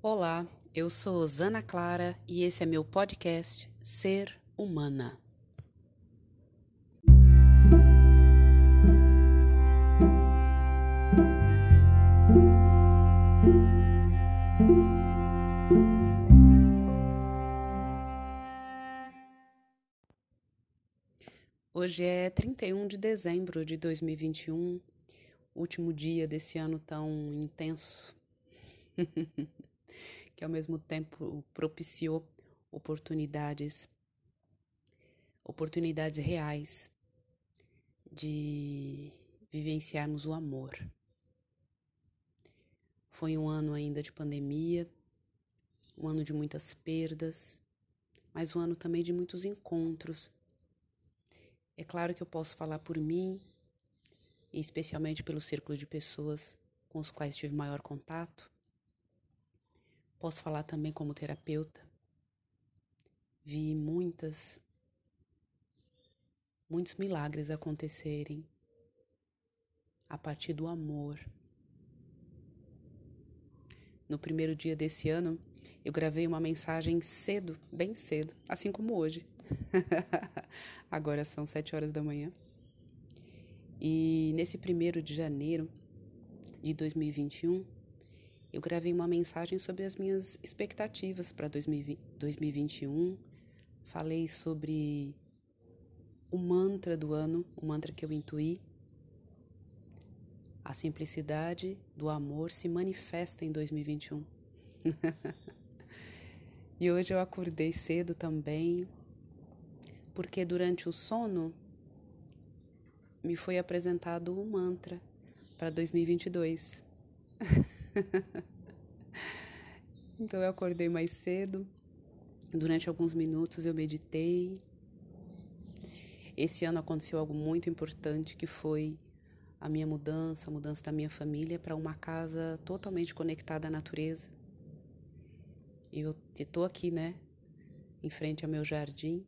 Olá, eu sou Zana Clara e esse é meu podcast Ser Humana. Hoje é 31 de dezembro de 2021, último dia desse ano tão intenso. que ao mesmo tempo propiciou oportunidades oportunidades reais de vivenciarmos o amor. Foi um ano ainda de pandemia, um ano de muitas perdas, mas um ano também de muitos encontros. É claro que eu posso falar por mim, e especialmente pelo círculo de pessoas com os quais tive maior contato. Posso falar também como terapeuta. Vi muitas, muitos milagres acontecerem a partir do amor. No primeiro dia desse ano, eu gravei uma mensagem cedo, bem cedo, assim como hoje. Agora são sete horas da manhã. E nesse primeiro de janeiro de 2021, eu gravei uma mensagem sobre as minhas expectativas para 2021. Falei sobre o mantra do ano, o mantra que eu intuí. A simplicidade do amor se manifesta em 2021. e hoje eu acordei cedo também, porque durante o sono me foi apresentado o um mantra para 2022. então eu acordei mais cedo. Durante alguns minutos eu meditei. Esse ano aconteceu algo muito importante que foi a minha mudança, a mudança da minha família para uma casa totalmente conectada à natureza. Eu estou aqui, né, em frente ao meu jardim,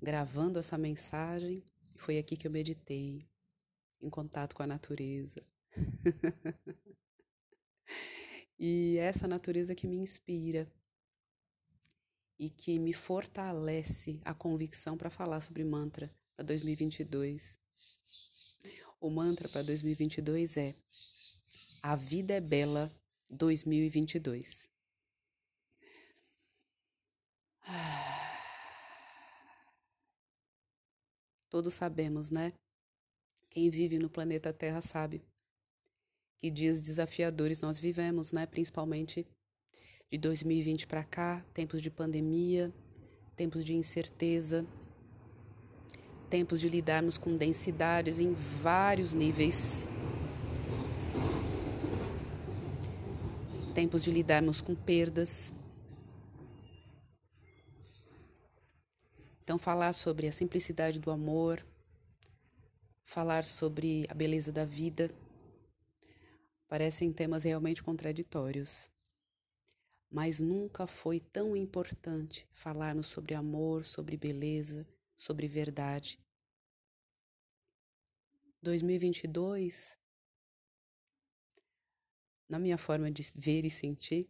gravando essa mensagem. Foi aqui que eu meditei, em contato com a natureza. E essa natureza que me inspira e que me fortalece a convicção para falar sobre mantra para 2022. O mantra para 2022 é: A vida é bela 2022. Todos sabemos, né? Quem vive no planeta Terra sabe que dias desafiadores nós vivemos, né? Principalmente de 2020 para cá, tempos de pandemia, tempos de incerteza, tempos de lidarmos com densidades em vários níveis. Tempos de lidarmos com perdas. Então, falar sobre a simplicidade do amor, falar sobre a beleza da vida, parecem temas realmente contraditórios. Mas nunca foi tão importante falarmos sobre amor, sobre beleza, sobre verdade. 2022, na minha forma de ver e sentir,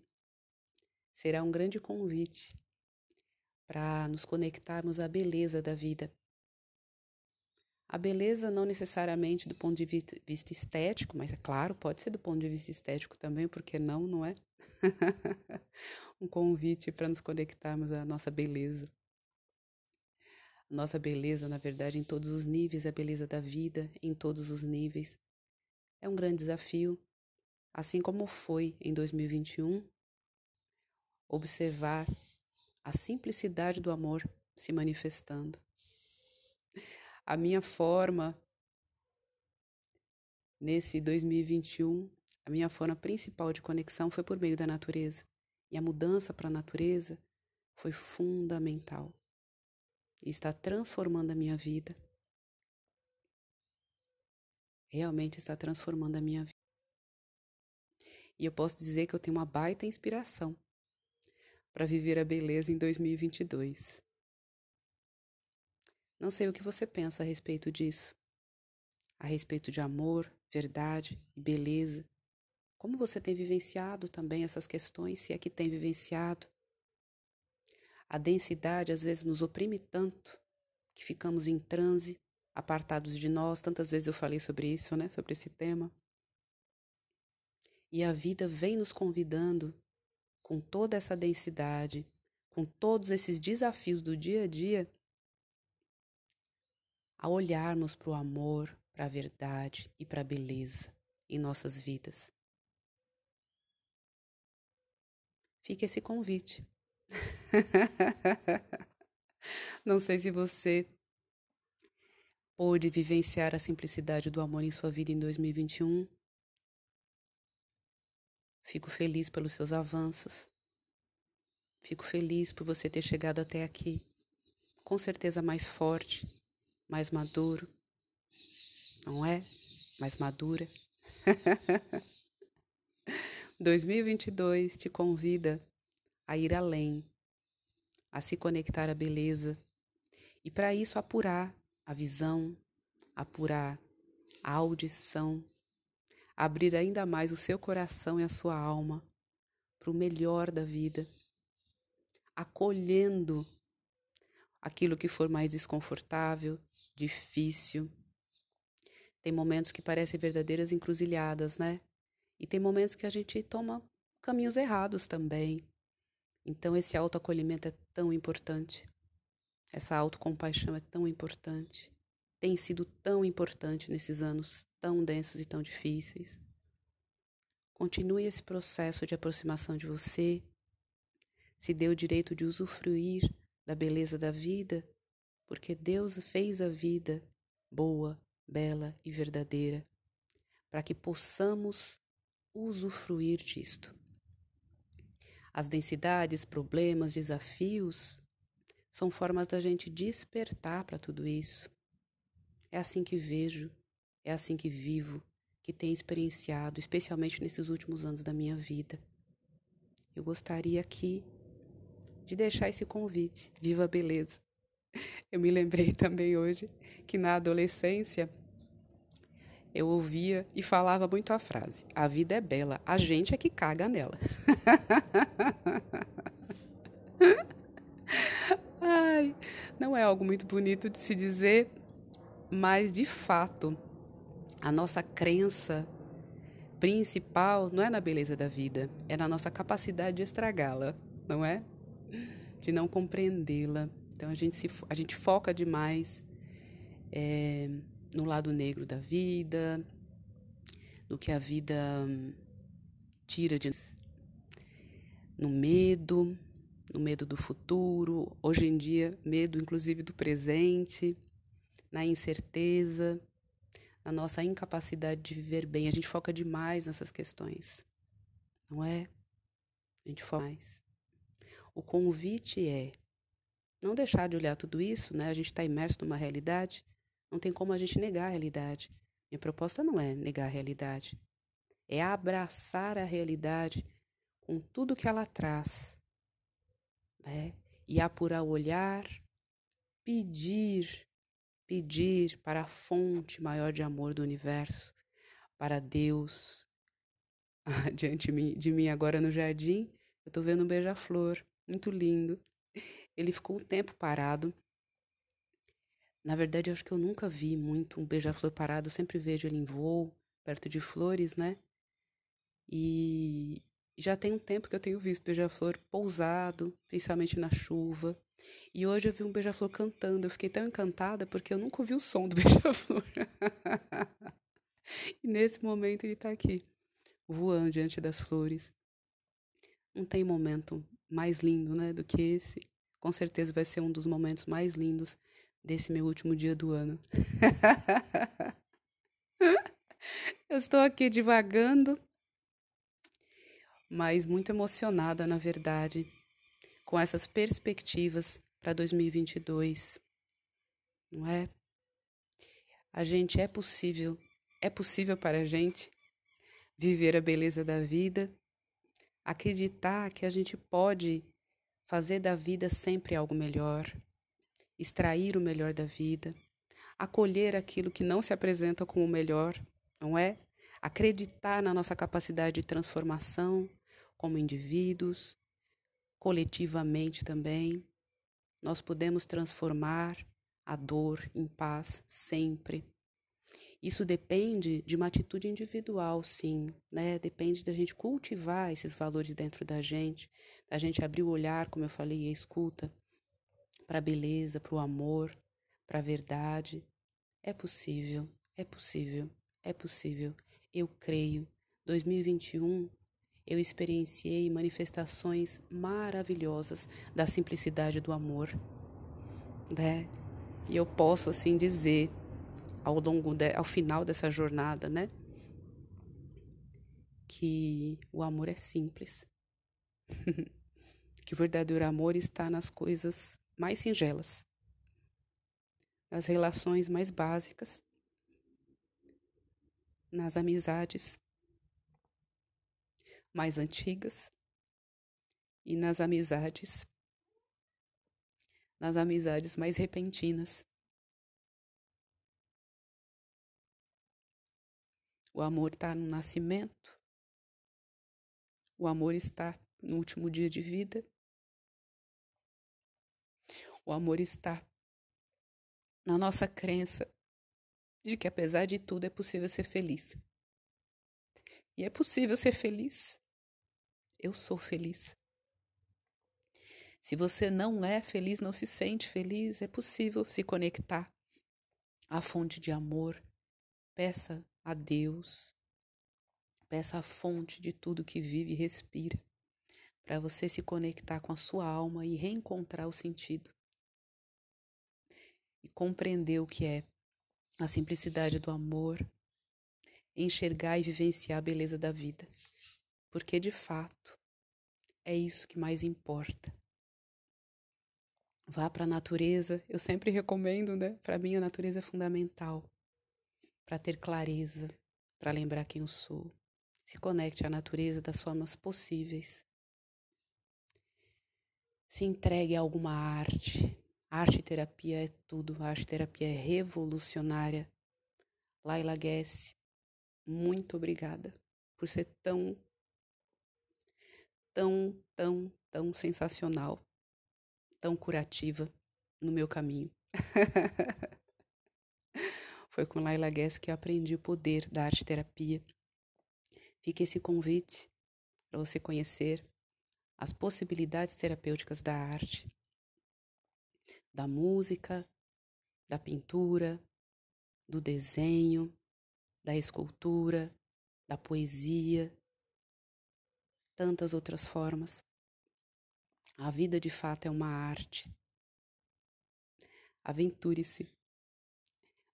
será um grande convite para nos conectarmos à beleza da vida, a beleza não necessariamente do ponto de vista estético, mas é claro, pode ser do ponto de vista estético também, porque não, não é? um convite para nos conectarmos à nossa beleza. Nossa beleza, na verdade, em todos os níveis, a beleza da vida, em todos os níveis. É um grande desafio, assim como foi em 2021, observar a simplicidade do amor se manifestando a minha forma nesse 2021, a minha forma principal de conexão foi por meio da natureza. E a mudança para a natureza foi fundamental. E está transformando a minha vida. Realmente está transformando a minha vida. E eu posso dizer que eu tenho uma baita inspiração para viver a beleza em 2022. Não sei o que você pensa a respeito disso. A respeito de amor, verdade e beleza. Como você tem vivenciado também essas questões, se é que tem vivenciado? A densidade às vezes nos oprime tanto que ficamos em transe, apartados de nós. Tantas vezes eu falei sobre isso, né? Sobre esse tema. E a vida vem nos convidando com toda essa densidade, com todos esses desafios do dia a dia, a olharmos para o amor, para a verdade e para a beleza em nossas vidas. Fica esse convite. Não sei se você pôde vivenciar a simplicidade do amor em sua vida em 2021. Fico feliz pelos seus avanços. Fico feliz por você ter chegado até aqui. Com certeza mais forte, mais maduro. Não é? Mais madura. 2022 te convida a ir além, a se conectar à beleza e, para isso, apurar a visão, apurar a audição, abrir ainda mais o seu coração e a sua alma para o melhor da vida, acolhendo aquilo que for mais desconfortável, difícil. Tem momentos que parecem verdadeiras encruzilhadas, né? E tem momentos que a gente toma caminhos errados também. Então, esse autoacolhimento é tão importante. Essa autocompaixão é tão importante. Tem sido tão importante nesses anos tão densos e tão difíceis. Continue esse processo de aproximação de você. Se dê o direito de usufruir da beleza da vida, porque Deus fez a vida boa, bela e verdadeira, para que possamos usufruir disto. As densidades, problemas, desafios são formas da gente despertar para tudo isso. É assim que vejo, é assim que vivo, que tenho experienciado, especialmente nesses últimos anos da minha vida. Eu gostaria aqui de deixar esse convite. Viva a beleza! Eu me lembrei também hoje que na adolescência eu ouvia e falava muito a frase: a vida é bela, a gente é que caga nela. Ai, não é algo muito bonito de se dizer, mas de fato, a nossa crença principal não é na beleza da vida, é na nossa capacidade de estragá-la, não é? De não compreendê-la. Então a gente, se, a gente foca demais. É, no lado negro da vida, no que a vida hum, tira de no medo, no medo do futuro, hoje em dia, medo inclusive do presente, na incerteza, na nossa incapacidade de viver bem. A gente foca demais nessas questões, não é? A gente foca mais. O convite é não deixar de olhar tudo isso, né? A gente está imerso numa realidade não tem como a gente negar a realidade. Minha proposta não é negar a realidade, é abraçar a realidade com tudo que ela traz, né? E apurar o olhar, pedir, pedir para a fonte maior de amor do universo, para Deus. Diante de mim agora no jardim, eu estou vendo um beija-flor, muito lindo. Ele ficou um tempo parado, na verdade, acho que eu nunca vi muito um beija-flor parado, eu sempre vejo ele em voo, perto de flores, né? E já tem um tempo que eu tenho visto beija-flor pousado, principalmente na chuva. E hoje eu vi um beija-flor cantando. Eu fiquei tão encantada porque eu nunca ouvi o som do beija-flor. e nesse momento ele está aqui, voando diante das flores. Não tem momento mais lindo, né, do que esse. Com certeza vai ser um dos momentos mais lindos desse meu último dia do ano. Eu estou aqui divagando, mas muito emocionada, na verdade, com essas perspectivas para 2022. Não é? A gente é possível, é possível para a gente viver a beleza da vida, acreditar que a gente pode fazer da vida sempre algo melhor extrair o melhor da vida, acolher aquilo que não se apresenta como o melhor, não é? acreditar na nossa capacidade de transformação como indivíduos, coletivamente também. Nós podemos transformar a dor em paz sempre. Isso depende de uma atitude individual, sim, né? Depende da gente cultivar esses valores dentro da gente, da gente abrir o olhar, como eu falei, e a escuta para a beleza, para o amor, para a verdade. É possível, é possível, é possível. Eu creio. 2021 eu experienciei manifestações maravilhosas da simplicidade do amor, né? E eu posso assim dizer ao longo de, ao final dessa jornada, né? Que o amor é simples. que o verdadeiro amor está nas coisas mais singelas, nas relações mais básicas, nas amizades mais antigas e nas amizades nas amizades mais repentinas. O amor está no nascimento. O amor está no último dia de vida. O amor está na nossa crença de que, apesar de tudo, é possível ser feliz. E é possível ser feliz. Eu sou feliz. Se você não é feliz, não se sente feliz, é possível se conectar à fonte de amor. Peça a Deus. Peça a fonte de tudo que vive e respira, para você se conectar com a sua alma e reencontrar o sentido. E compreender o que é a simplicidade do amor, enxergar e vivenciar a beleza da vida. Porque de fato é isso que mais importa. Vá para a natureza, eu sempre recomendo, né? Para mim a natureza é fundamental para ter clareza, para lembrar quem eu sou. Se conecte à natureza das formas possíveis. Se entregue a alguma arte. Arte terapia é tudo. Arte terapia é revolucionária. Laila Guess, muito obrigada por ser tão, tão, tão, tão sensacional, tão curativa no meu caminho. Foi com Laila Guess que eu aprendi o poder da arte terapia. Fica esse convite para você conhecer as possibilidades terapêuticas da arte, da música, da pintura, do desenho, da escultura, da poesia, tantas outras formas. A vida de fato é uma arte. Aventure-se.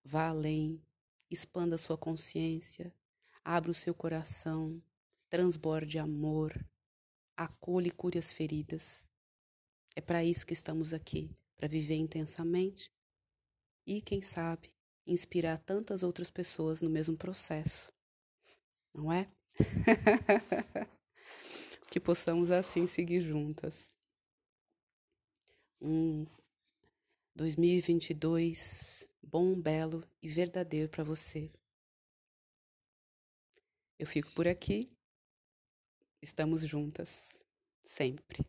Vá além, expanda sua consciência, abra o seu coração, transborde amor, acolhe e cure as feridas. É para isso que estamos aqui, para viver intensamente e, quem sabe, inspirar tantas outras pessoas no mesmo processo. Não é? que possamos assim seguir juntas. Um 2022 bom, belo e verdadeiro para você. Eu fico por aqui. Estamos juntas, sempre.